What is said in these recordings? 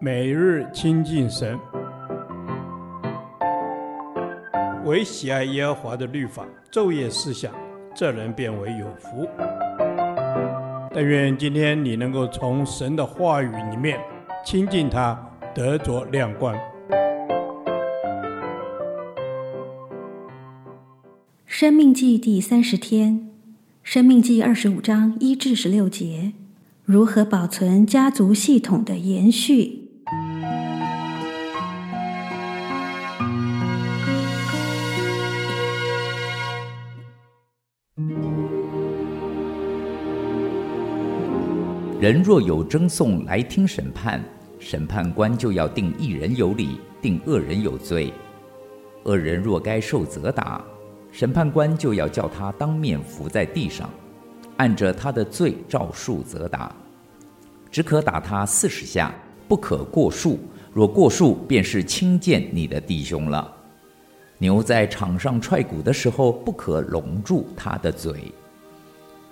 每日亲近神，唯喜爱耶和华的律法，昼夜思想，这人便为有福。但愿今天你能够从神的话语里面亲近他，得着亮光。生命记第三十天，生命记二十五章一至十六节，如何保存家族系统的延续？人若有争讼来听审判，审判官就要定一人有理，定恶人有罪。恶人若该受责打，审判官就要叫他当面伏在地上，按着他的罪照数责打，只可打他四十下，不可过数。若过数，便是轻贱你的弟兄了。牛在场上踹鼓的时候，不可拢住他的嘴。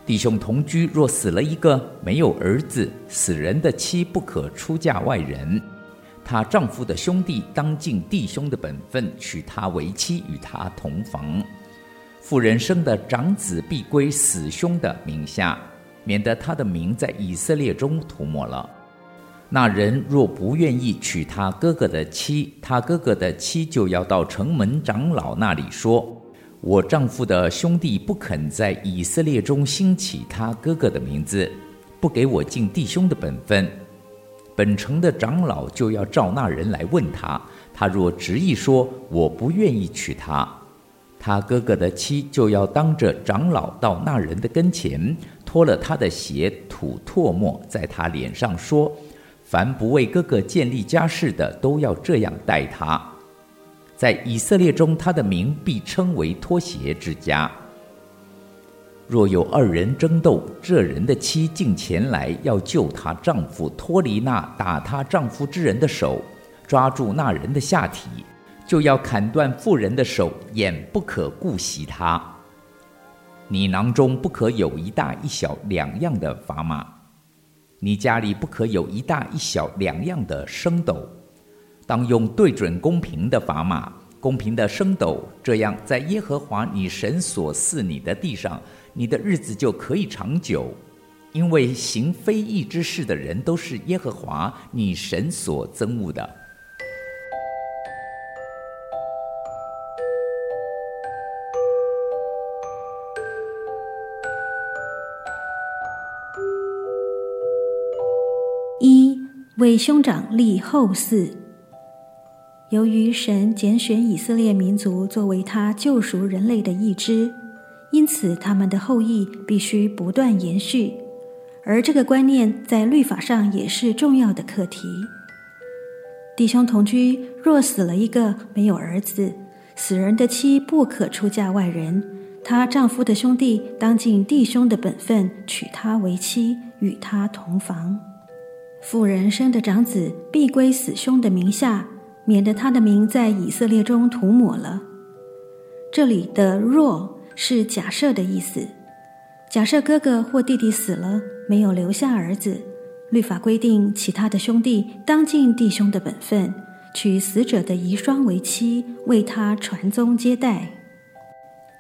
弟兄同居，若死了一个，没有儿子，死人的妻不可出嫁外人。她丈夫的兄弟当尽弟兄的本分，娶她为妻，与她同房。妇人生的长子必归死兄的名下，免得他的名在以色列中涂抹了。那人若不愿意娶他哥哥的妻，他哥哥的妻就要到城门长老那里说。我丈夫的兄弟不肯在以色列中兴起他哥哥的名字，不给我尽弟兄的本分。本城的长老就要召那人来问他，他若执意说我不愿意娶她，他哥哥的妻就要当着长老到那人的跟前，脱了他的鞋，吐唾沫在他脸上，说：凡不为哥哥建立家室的，都要这样待他。在以色列中，他的名必称为脱鞋之家。若有二人争斗，这人的妻进前来要救她丈夫脱离那打她丈夫之人的手，抓住那人的下体，就要砍断妇人的手，眼不可顾惜她。你囊中不可有一大一小两样的砝码，你家里不可有一大一小两样的升斗。当用对准公平的砝码，公平的升斗，这样在耶和华你神所赐你的地上，你的日子就可以长久。因为行非义之事的人都是耶和华你神所憎恶的。一为兄长立后嗣。由于神拣选以色列民族作为他救赎人类的一支，因此他们的后裔必须不断延续，而这个观念在律法上也是重要的课题。弟兄同居，若死了一个，没有儿子，死人的妻不可出嫁外人，她丈夫的兄弟当尽弟兄的本分，娶她为妻，与她同房。妇人生的长子必归死兄的名下。免得他的名在以色列中涂抹了。这里的“若”是假设的意思。假设哥哥或弟弟死了，没有留下儿子，律法规定其他的兄弟当尽弟兄的本分，娶死者的遗孀为妻，为他传宗接代。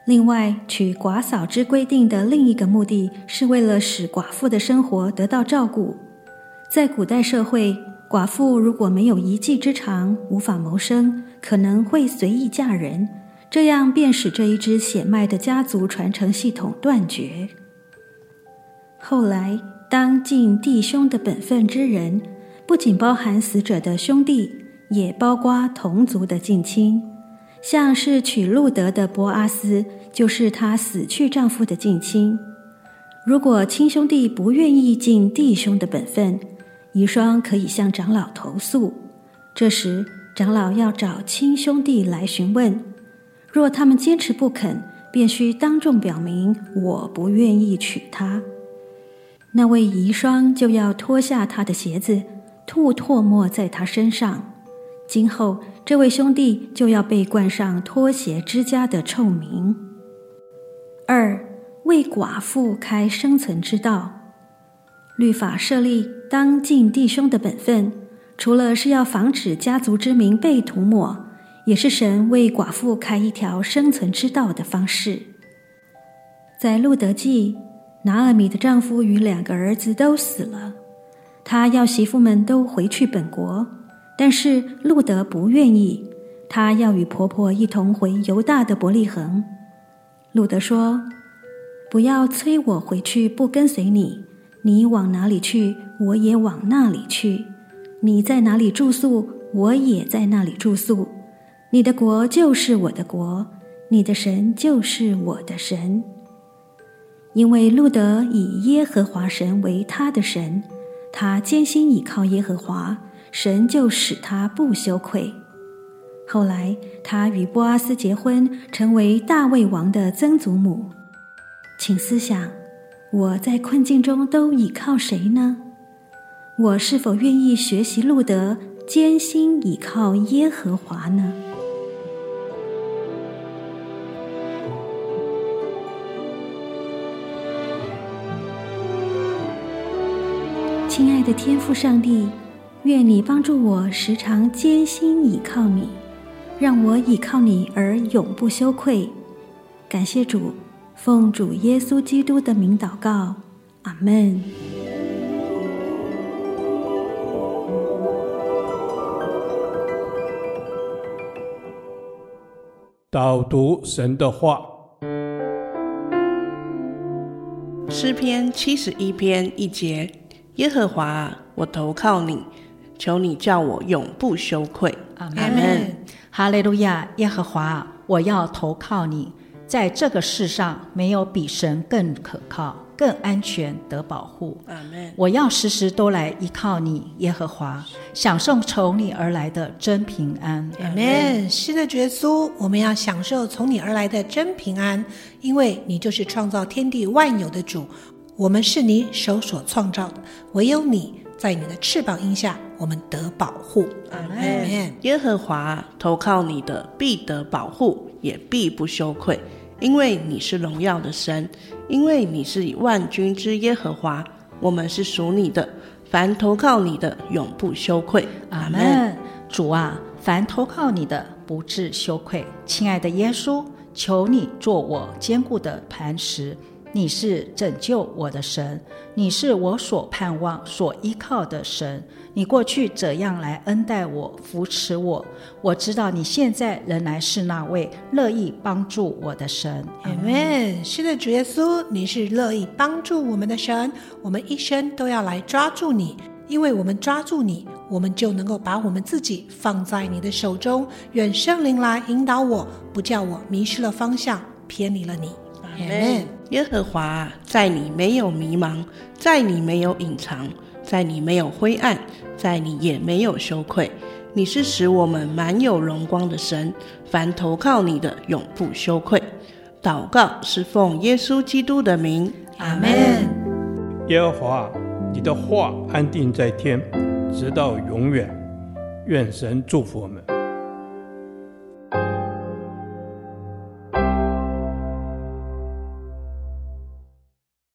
另外，娶寡嫂之规定的另一个目的是为了使寡妇的生活得到照顾。在古代社会，寡妇如果没有一技之长，无法谋生，可能会随意嫁人，这样便使这一支血脉的家族传承系统断绝。后来，当尽弟兄的本分之人，不仅包含死者的兄弟，也包括同族的近亲，像是娶路德的波阿斯，就是她死去丈夫的近亲。如果亲兄弟不愿意尽弟兄的本分，遗孀可以向长老投诉，这时长老要找亲兄弟来询问。若他们坚持不肯，便需当众表明我不愿意娶她。那位遗孀就要脱下他的鞋子，吐唾沫在他身上。今后这位兄弟就要被冠上脱鞋之家的臭名。二，为寡妇开生存之道。律法设立当尽弟兄的本分，除了是要防止家族之名被涂抹，也是神为寡妇开一条生存之道的方式。在路德记，拿尔米的丈夫与两个儿子都死了，她要媳妇们都回去本国，但是路德不愿意，她要与婆婆一同回犹大的伯利恒。路德说：“不要催我回去，不跟随你。你往哪里去，我也往那里去；你在哪里住宿，我也在那里住宿。你的国就是我的国，你的神就是我的神。因为路得以耶和华神为他的神，他坚心倚靠耶和华，神就使他不羞愧。”后来，他与波阿斯结婚，成为大卫王的曾祖母。请思想，我在困境中都倚靠谁呢？我是否愿意学习路德，艰辛倚靠耶和华呢？亲爱的天父上帝，愿你帮助我时常艰辛倚靠你。让我倚靠你而永不羞愧，感谢主，奉主耶稣基督的名祷告，阿门。导读神的话，诗篇七十一篇一节：耶和华，我投靠你，求你叫我永不羞愧，阿门。哈利路亚，耶和华，我要投靠你。在这个世上，没有比神更可靠、更安全得保护。阿门。我要时时都来依靠你，耶和华，享受从你而来的真平安。阿门。是的，耶稣，我们要享受从你而来的真平安，因为你就是创造天地万有的主，我们是你手所创造的，唯有你。在你的翅膀荫下，我们得保护。阿门。耶和华投靠你的，必得保护，也必不羞愧，因为你是荣耀的神，因为你是万军之耶和华。我们是属你的，凡投靠你的，永不羞愧。阿门。主啊，凡投靠你的，不致羞愧。亲爱的耶稣，求你做我坚固的磐石。你是拯救我的神，你是我所盼望、所依靠的神。你过去怎样来恩待我、扶持我？我知道你现在仍然是那位乐意帮助我的神。Amen。是的，主耶稣，你是乐意帮助我们的神。我们一生都要来抓住你，因为我们抓住你，我们就能够把我们自己放在你的手中。愿圣灵来引导我，不叫我迷失了方向，偏离了你。阿门。耶和华，在你没有迷茫，在你没有隐藏，在你没有灰暗，在你也没有羞愧。你是使我们满有荣光的神，凡投靠你的，永不羞愧。祷告是奉耶稣基督的名，阿门。耶和华，你的话安定在天，直到永远。愿神祝福我们。